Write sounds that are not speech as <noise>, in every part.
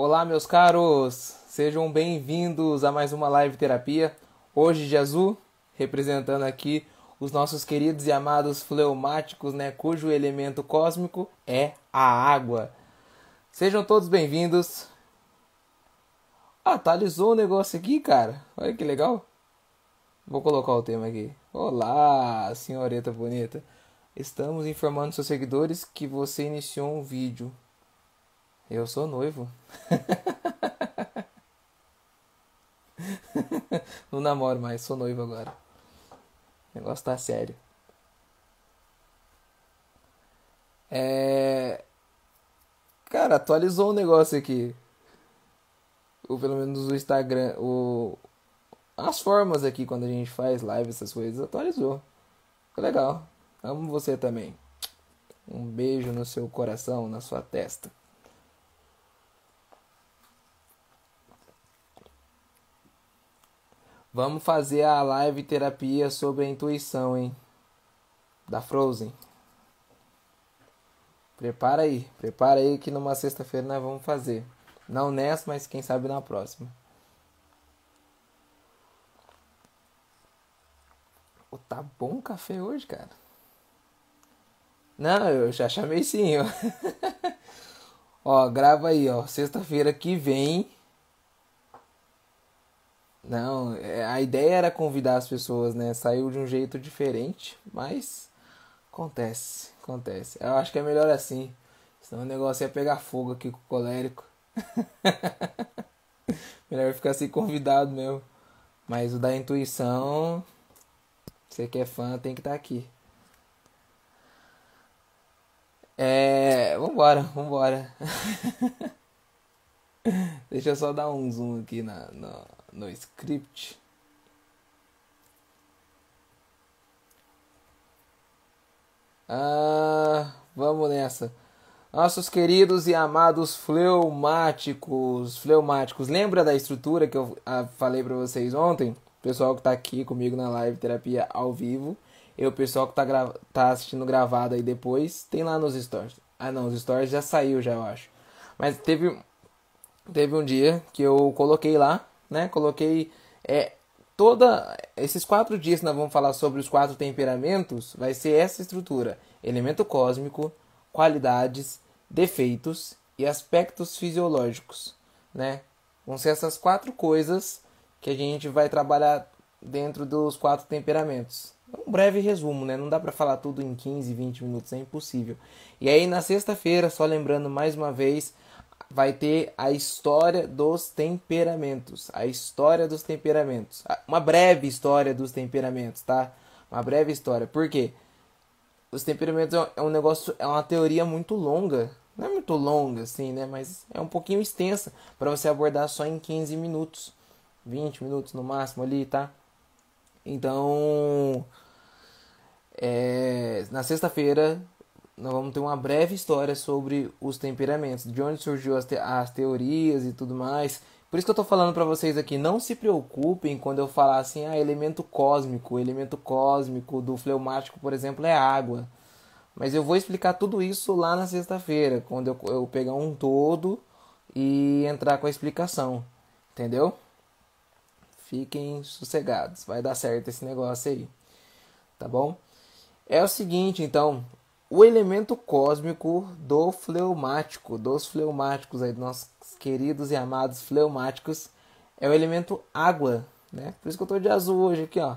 Olá, meus caros! Sejam bem-vindos a mais uma live terapia. Hoje de azul, representando aqui os nossos queridos e amados fleumáticos, né, cujo elemento cósmico é a água. Sejam todos bem-vindos. Ah, atualizou o negócio aqui, cara. Olha que legal. Vou colocar o tema aqui. Olá, senhorita bonita. Estamos informando seus seguidores que você iniciou um vídeo. Eu sou noivo. <laughs> Não namoro mais, sou noivo agora. O negócio tá sério. É. Cara, atualizou o negócio aqui. Ou pelo menos o Instagram. O... As formas aqui quando a gente faz live, essas coisas, atualizou. Legal. Amo você também. Um beijo no seu coração, na sua testa. Vamos fazer a live terapia sobre a intuição, hein? Da Frozen. Prepara aí, prepara aí que numa sexta-feira nós vamos fazer. Não nessa, mas quem sabe na próxima. Oh, tá bom o café hoje, cara? Não, eu já chamei sim, ó. <laughs> ó, grava aí, ó. Sexta-feira que vem. Não, é, a ideia era convidar as pessoas, né? Saiu de um jeito diferente, mas acontece, acontece. Eu acho que é melhor assim. Senão o negócio ia pegar fogo aqui com o colérico. <laughs> melhor ficar assim convidado mesmo. Mas o da intuição, você que é fã, tem que estar tá aqui. É. Vambora, vambora. <laughs> Deixa eu só dar um zoom aqui na, no, no script. Ah, vamos nessa. Nossos queridos e amados fleumáticos, fleumáticos, lembra da estrutura que eu ah, falei para vocês ontem? O pessoal que tá aqui comigo na live terapia ao vivo e o pessoal que tá, gra tá assistindo gravado aí depois, tem lá nos stories. Ah não, os stories já saiu já, eu acho. Mas teve, teve um dia que eu coloquei lá, né? Coloquei é, toda esses quatro dias que nós vamos falar sobre os quatro temperamentos, vai ser essa estrutura: elemento cósmico, qualidades, defeitos e aspectos fisiológicos, né? Vão ser essas quatro coisas que a gente vai trabalhar dentro dos quatro temperamentos um breve resumo, né? Não dá para falar tudo em 15, 20 minutos, é impossível. E aí na sexta-feira, só lembrando mais uma vez, vai ter a história dos temperamentos, a história dos temperamentos, uma breve história dos temperamentos, tá? Uma breve história. Por quê? Os temperamentos é um negócio, é uma teoria muito longa. Não é muito longa assim, né? Mas é um pouquinho extensa para você abordar só em 15 minutos, 20 minutos no máximo ali, tá? Então, é, na sexta-feira, nós vamos ter uma breve história sobre os temperamentos, de onde surgiu as, te as teorias e tudo mais. Por isso que eu estou falando para vocês aqui, não se preocupem quando eu falar assim, ah, elemento cósmico, o elemento cósmico do fleumático, por exemplo, é água. Mas eu vou explicar tudo isso lá na sexta-feira, quando eu, eu pegar um todo e entrar com a explicação, entendeu? Fiquem sossegados, vai dar certo esse negócio aí. Tá bom? É o seguinte, então, o elemento cósmico do fleumático, dos fleumáticos aí, nossos queridos e amados fleumáticos, é o elemento água, né? Por isso que eu tô de azul hoje aqui, ó.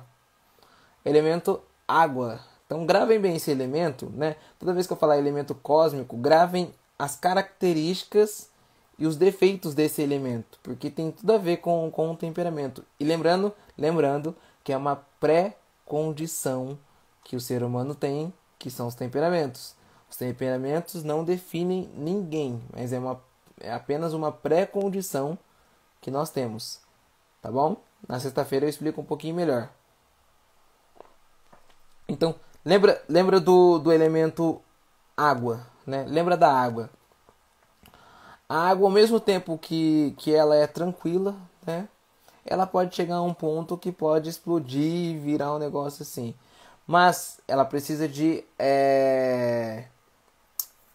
Elemento água. Então gravem bem esse elemento, né? Toda vez que eu falar elemento cósmico, gravem as características e os defeitos desse elemento, porque tem tudo a ver com, com o temperamento. E lembrando, lembrando que é uma pré-condição que o ser humano tem, que são os temperamentos. Os temperamentos não definem ninguém, mas é, uma, é apenas uma pré-condição que nós temos. Tá bom? Na sexta-feira eu explico um pouquinho melhor. Então, lembra, lembra do, do elemento água, né? Lembra da água. A água, ao mesmo tempo que, que ela é tranquila, né? Ela pode chegar a um ponto que pode explodir e virar um negócio assim. Mas ela precisa de. É...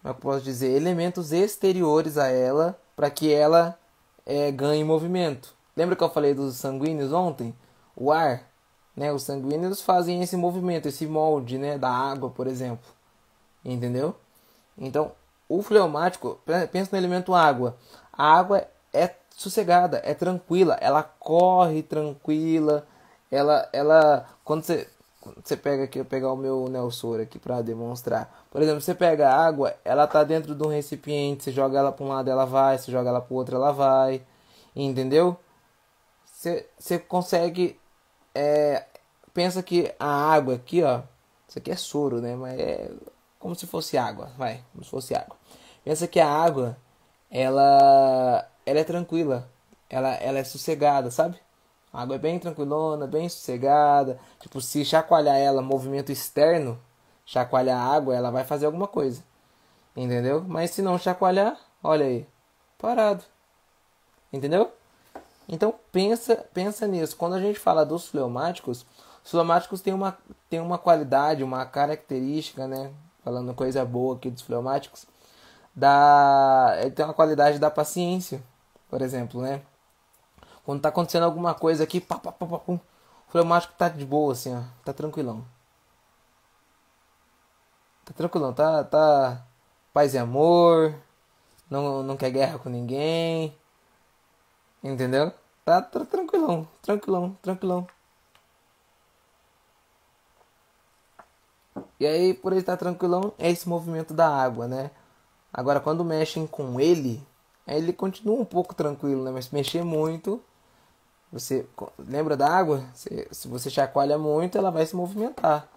Como é eu posso dizer? Elementos exteriores a ela para que ela é, ganhe movimento. Lembra que eu falei dos sanguíneos ontem? O ar, né? Os sanguíneos fazem esse movimento, esse molde, né? Da água, por exemplo. Entendeu? Então, o fleumático, pensa no elemento água. A água é sossegada, é tranquila, ela corre tranquila, ela, ela, quando você, você pega aqui, eu pegar o meu Nelsor aqui para demonstrar. Por exemplo, você pega a água, ela tá dentro de um recipiente, você joga ela para um lado, ela vai, você joga ela para o outro, ela vai, entendeu? Você, você consegue, é, pensa que a água aqui, ó, isso aqui é soro, né? Mas é como se fosse água, vai, como se fosse água. Pensa que a água, ela, ela é tranquila, ela, ela é sossegada, sabe? A água é bem tranquilona, bem sossegada. Tipo, se chacoalhar ela, movimento externo, chacoalhar a água, ela vai fazer alguma coisa. Entendeu? Mas se não chacoalhar, olha aí, parado. Entendeu? Então pensa, pensa nisso. Quando a gente fala dos fleumáticos, os fleumáticos têm uma, têm uma qualidade, uma característica, né? Falando coisa boa aqui dos fleumáticos, da, ele tem uma qualidade da paciência, por exemplo, né? Quando tá acontecendo alguma coisa aqui, pá, pá, pá, pá, pum, o fleumático tá de boa, assim, ó. Tá tranquilão. Tá tranquilão, tá, tá paz e amor, não, não quer guerra com ninguém, entendeu? Tá, tá tranquilão, tranquilão, tranquilão. E aí, por ele estar tranquilão, é esse movimento da água, né? Agora, quando mexem com ele, ele continua um pouco tranquilo, né? Mas se mexer muito, você lembra da água? Se, você chacoalha muito, ela vai se movimentar.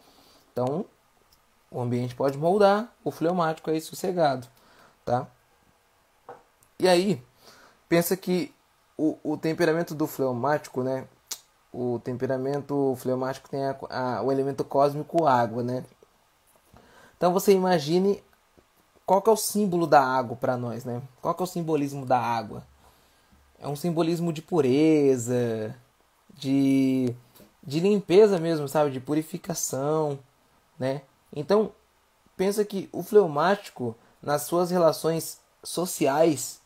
Então, o ambiente pode moldar o fleumático aí sossegado, tá? E aí, pensa que o, o temperamento do fleumático, né? O temperamento fleumático tem a, a, o elemento cósmico água, né? Então você imagine qual que é o símbolo da água para nós, né? Qual que é o simbolismo da água? É um simbolismo de pureza, de, de limpeza mesmo, sabe? De purificação, né? Então, pensa que o fleumático, nas suas relações sociais,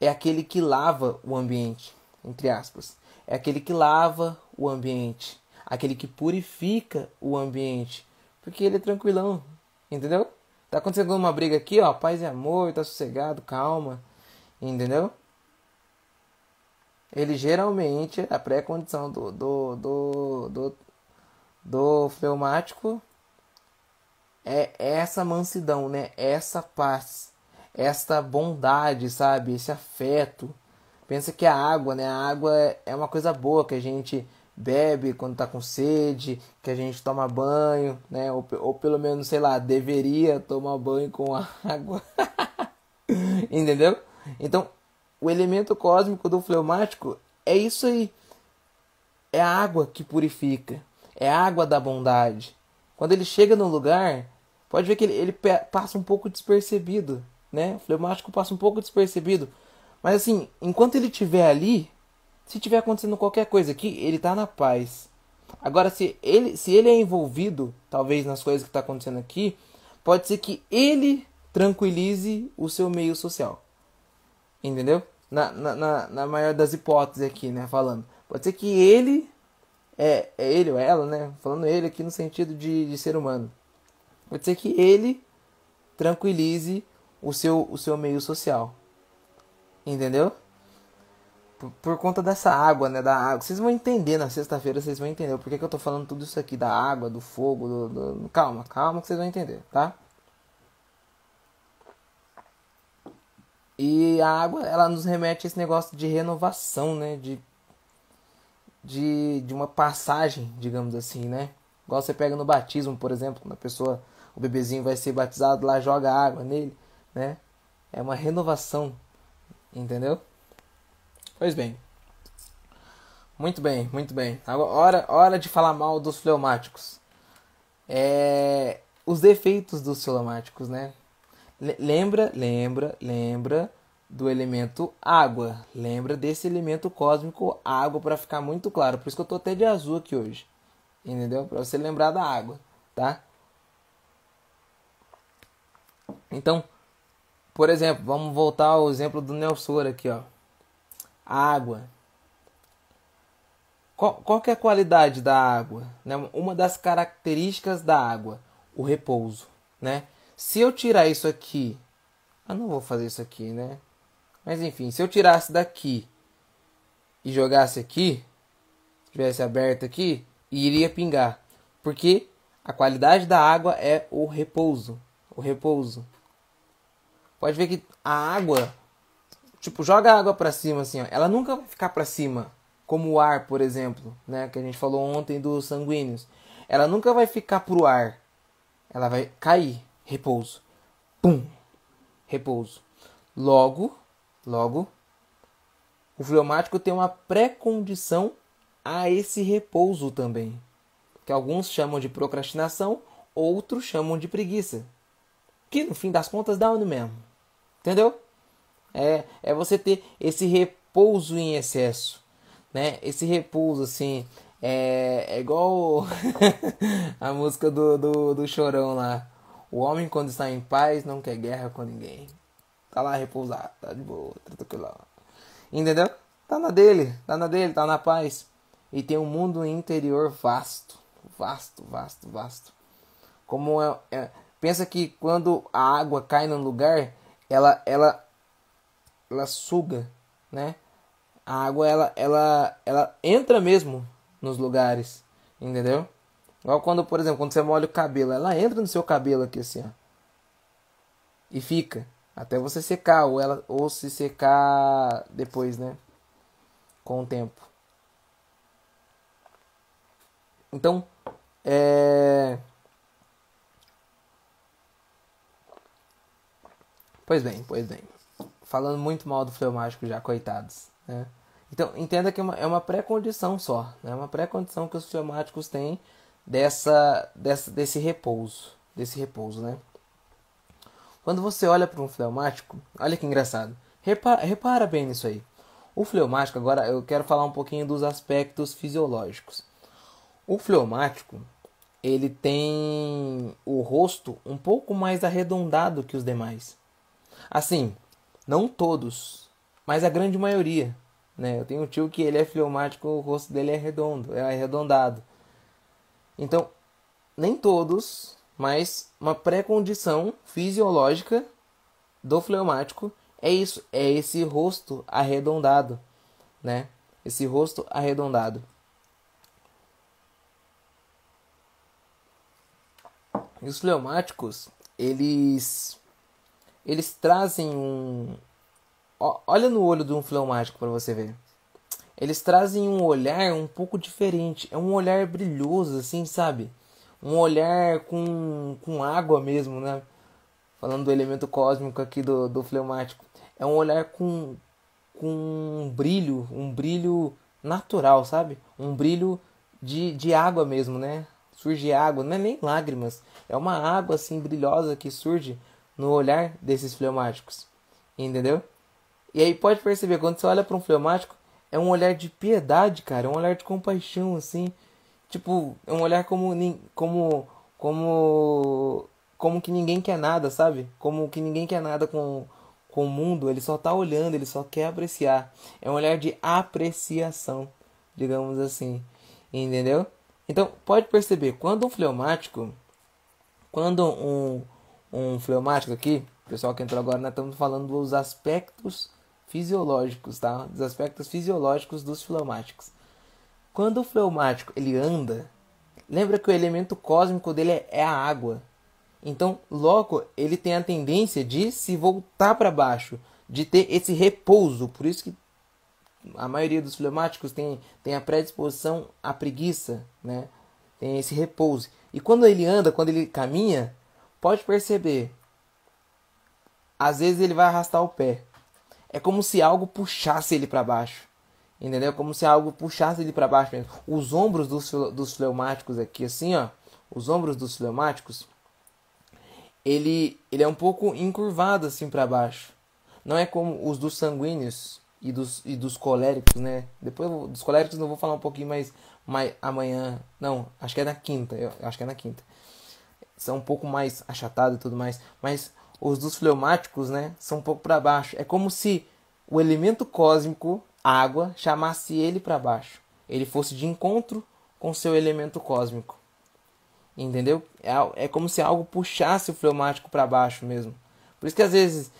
é aquele que lava o ambiente, entre aspas. É aquele que lava o ambiente, aquele que purifica o ambiente, porque ele é tranquilão, entendeu? Tá acontecendo uma briga aqui, ó, paz e amor, tá sossegado, calma, entendeu? Ele geralmente, a pré-condição do, do, do, do, do fleumático é essa mansidão, né? Essa paz, essa bondade, sabe? Esse afeto. Pensa que a água, né? A água é uma coisa boa que a gente bebe quando tá com sede, que a gente toma banho, né? Ou, ou pelo menos, sei lá, deveria tomar banho com <laughs> água. Entendeu? Então, o elemento cósmico do fleumático é isso aí. É a água que purifica. É a água da bondade. Quando ele chega no lugar, pode ver que ele, ele passa um pouco despercebido, né? O fleumático passa um pouco despercebido. Mas assim, enquanto ele estiver ali, se tiver acontecendo qualquer coisa aqui, ele está na paz. Agora, se ele, se ele é envolvido, talvez nas coisas que está acontecendo aqui, pode ser que ele tranquilize o seu meio social. Entendeu? Na, na, na, na maior das hipóteses aqui, né? Falando. Pode ser que ele. É, é ele ou ela, né? Falando ele aqui no sentido de, de ser humano. Pode ser que ele tranquilize o seu, o seu meio social. Entendeu? Por, por, conta dessa água, né? Da água. Vocês vão entender na sexta-feira, vocês vão entender. Por que, que eu tô falando tudo isso aqui? Da água, do fogo, do, do... Calma, calma que vocês vão entender, tá? E a água, ela nos remete a esse negócio de renovação, né? De, de, de uma passagem, digamos assim, né? Igual você pega no batismo, por exemplo, quando a pessoa, o bebezinho vai ser batizado, lá joga água nele, né? É uma renovação, entendeu? Pois bem. Muito bem, muito bem. Agora, hora, hora de falar mal dos fleumáticos. É, os defeitos dos fleumáticos, né? Lembra, lembra, lembra do elemento água. Lembra desse elemento cósmico água para ficar muito claro. Por isso que eu tô até de azul aqui hoje. Entendeu? Para você lembrar da água, tá? Então, Por exemplo, vamos voltar ao exemplo do Nelson aqui, ó. A água. Qual, qual que é a qualidade da água? Né? Uma das características da água, o repouso, né? Se eu tirar isso aqui, eu não vou fazer isso aqui, né? Mas enfim, se eu tirasse daqui e jogasse aqui, tivesse aberto aqui, iria pingar, porque a qualidade da água é o repouso, o repouso. Pode ver que a água, tipo, joga a água para cima assim, ó, ela nunca vai ficar para cima, como o ar, por exemplo, né, que a gente falou ontem dos sanguíneos. Ela nunca vai ficar pro ar. Ela vai cair, repouso. Pum. Repouso. Logo, logo, o fleumático tem uma pré-condição a esse repouso também, que alguns chamam de procrastinação, outros chamam de preguiça, que no fim das contas dá no mesmo. Entendeu? É, é você ter esse repouso em excesso, né? Esse repouso assim, é, é igual <laughs> a música do, do, do Chorão lá. O homem quando está em paz não quer guerra com ninguém. Tá lá repousado, tá de boa, tranquilo. Entendeu? Tá na dele, tá na dele, tá na paz. E tem um mundo interior vasto, vasto, vasto, vasto. Como é, é pensa que quando a água cai num lugar, ela ela ela suga, né? A água ela ela ela entra mesmo nos lugares, entendeu? Igual quando, por exemplo, quando você molha o cabelo, ela entra no seu cabelo aqui assim, ó. E fica até você secar ou ela ou se secar depois, né? Com o tempo. Então, é Pois bem, pois bem. Falando muito mal do fleumático já, coitados. Né? Então, entenda que é uma, é uma pré-condição só. É né? uma pré-condição que os fleumáticos têm dessa, dessa, desse repouso. Desse repouso, né? Quando você olha para um fleumático, olha que engraçado. Repara, repara bem nisso aí. O fleumático, agora eu quero falar um pouquinho dos aspectos fisiológicos. O fleumático, ele tem o rosto um pouco mais arredondado que os demais. Assim, não todos, mas a grande maioria. Né? Eu tenho um tio que ele é fleumático, o rosto dele é redondo, é arredondado. Então, nem todos, mas uma pré-condição fisiológica do fleumático é isso, é esse rosto arredondado, né? Esse rosto arredondado. E os fleumáticos, eles eles trazem um. Olha no olho de um fleumático para você ver. Eles trazem um olhar um pouco diferente. É um olhar brilhoso, assim, sabe? Um olhar com, com água mesmo, né? Falando do elemento cósmico aqui do, do fleumático. É um olhar com, com um brilho, um brilho natural, sabe? Um brilho de, de água mesmo, né? Surge água, não é nem lágrimas. É uma água assim brilhosa que surge no olhar desses fleumáticos. Entendeu? E aí pode perceber, quando você olha para um fleumático, é um olhar de piedade, cara, é um olhar de compaixão, assim. Tipo, é um olhar como como como como que ninguém quer nada, sabe? Como que ninguém quer nada com com o mundo, ele só tá olhando, ele só quer apreciar. É um olhar de apreciação, digamos assim. Entendeu? Então, pode perceber, quando um fleumático, quando um um fleumático aqui, pessoal que entrou agora, nós estamos falando dos aspectos fisiológicos, tá? Dos aspectos fisiológicos dos fleumáticos. Quando o fleumático ele anda, lembra que o elemento cósmico dele é a água. Então, logo ele tem a tendência de se voltar para baixo, de ter esse repouso. Por isso que a maioria dos fleumáticos tem, tem a predisposição à preguiça, né? Tem esse repouso. E quando ele anda, quando ele caminha, Pode perceber. Às vezes ele vai arrastar o pé. É como se algo puxasse ele para baixo. Entendeu? Como se algo puxasse ele para baixo mesmo. Os ombros dos, dos fleumáticos aqui, assim, ó. Os ombros dos fleumáticos, ele, ele é um pouco encurvado assim para baixo. Não é como os dos sanguíneos e dos, e dos coléricos, né? Depois dos coléricos eu vou falar um pouquinho mais, mais amanhã. Não, acho que é na quinta. Eu, acho que é na quinta são um pouco mais achatados e tudo mais. Mas os dos fleumáticos, né, são um pouco para baixo. É como se o elemento cósmico, água, chamasse ele para baixo. Ele fosse de encontro com seu elemento cósmico. Entendeu? É, é como se algo puxasse o fleumático para baixo mesmo. Por isso que às vezes,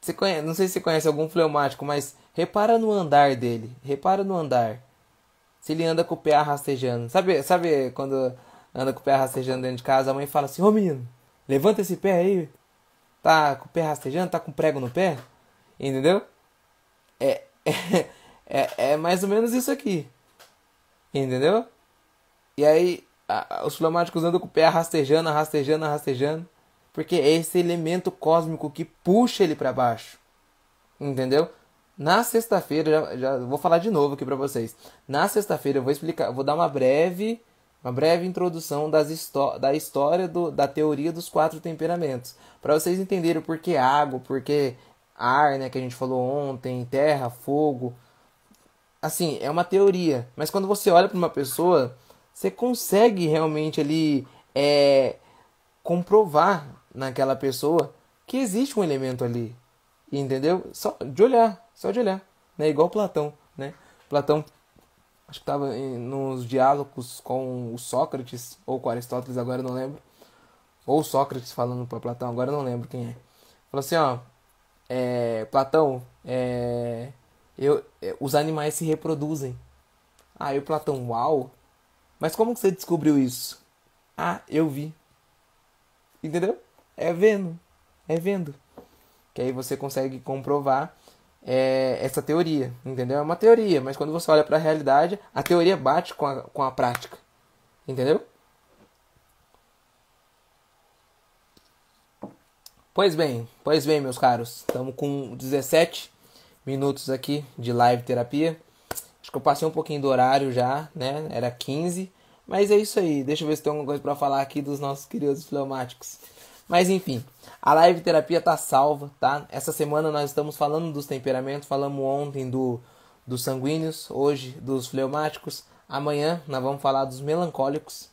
você conhece, não sei se você conhece algum fleumático, mas repara no andar dele. Repara no andar. Se ele anda com o pé arrastejando. Sabe, sabe quando anda com o pé rastejando dentro de casa, a mãe fala assim: Ô menino, levanta esse pé aí. Tá com o pé rastejando, tá com prego no pé. Entendeu? É, é, é, é mais ou menos isso aqui. Entendeu? E aí, a, os fleumáticos andam com o pé rastejando, rastejando, rastejando. Porque é esse elemento cósmico que puxa ele para baixo. Entendeu? Na sexta-feira, já, já, vou falar de novo aqui para vocês. Na sexta-feira eu vou explicar, vou dar uma breve uma breve introdução das da história do, da teoria dos quatro temperamentos, para vocês entenderem por que água, por que ar, né, que a gente falou ontem, terra, fogo. Assim, é uma teoria, mas quando você olha para uma pessoa, você consegue realmente ali é, comprovar naquela pessoa que existe um elemento ali, entendeu? Só de olhar, só de olhar, né? Igual Platão, né? Platão acho que estava nos diálogos com o Sócrates ou com Aristóteles, agora não lembro. Ou Sócrates falando para Platão, agora não lembro quem é. Falou assim, ó, é, Platão, é, eu, é, os animais se reproduzem. Aí o Platão, uau! Mas como que você descobriu isso? Ah, eu vi. Entendeu? É vendo. É vendo. Que aí você consegue comprovar é, essa teoria, entendeu? É uma teoria, mas quando você olha para a realidade, a teoria bate com a, com a prática, entendeu? Pois bem, pois bem, meus caros, estamos com 17 minutos aqui de live terapia. Acho que eu passei um pouquinho do horário já, né? Era 15, mas é isso aí. Deixa eu ver se tem alguma coisa para falar aqui dos nossos queridos fleumáticos. Mas enfim, a live terapia tá salva, tá? Essa semana nós estamos falando dos temperamentos, falamos ontem do dos sanguíneos, hoje dos fleumáticos. Amanhã nós vamos falar dos melancólicos,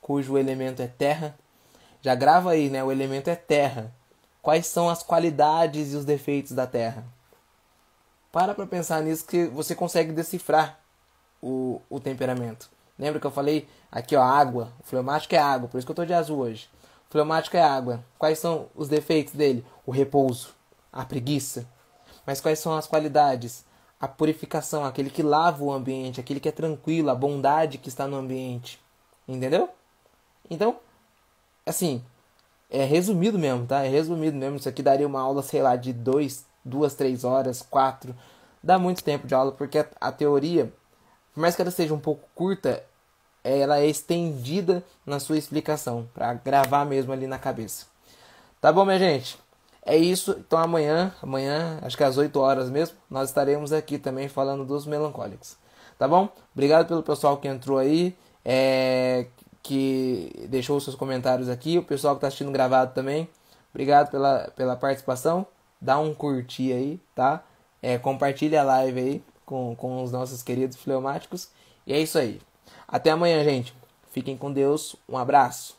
cujo elemento é terra. Já grava aí, né? O elemento é terra. Quais são as qualidades e os defeitos da terra? Para para pensar nisso que você consegue decifrar o, o temperamento. Lembra que eu falei aqui, ó, água. O fleumático é água, por isso que eu tô de azul hoje. Fleumático é água. Quais são os defeitos dele? O repouso, a preguiça. Mas quais são as qualidades? A purificação, aquele que lava o ambiente, aquele que é tranquilo, a bondade que está no ambiente. Entendeu? Então, assim, é resumido mesmo, tá? É resumido mesmo. Isso aqui daria uma aula, sei lá, de dois, duas, três horas, quatro. Dá muito tempo de aula, porque a, teoria, por mais que ela seja um pouco curta, ela é estendida na sua explicação, para gravar mesmo ali na cabeça. Tá bom, minha gente? É isso. Então amanhã, amanhã, acho que às 8 horas mesmo, nós estaremos aqui também falando dos melancólicos. Tá bom? Obrigado pelo pessoal que entrou aí, é, que deixou seus comentários aqui, o pessoal que está assistindo gravado também. Obrigado pela, pela participação. Dá um curtir aí, tá? É, compartilha a live aí com, com os nossos queridos fleumáticos. E é isso aí. Até amanhã, gente. Fiquem com Deus. Um abraço.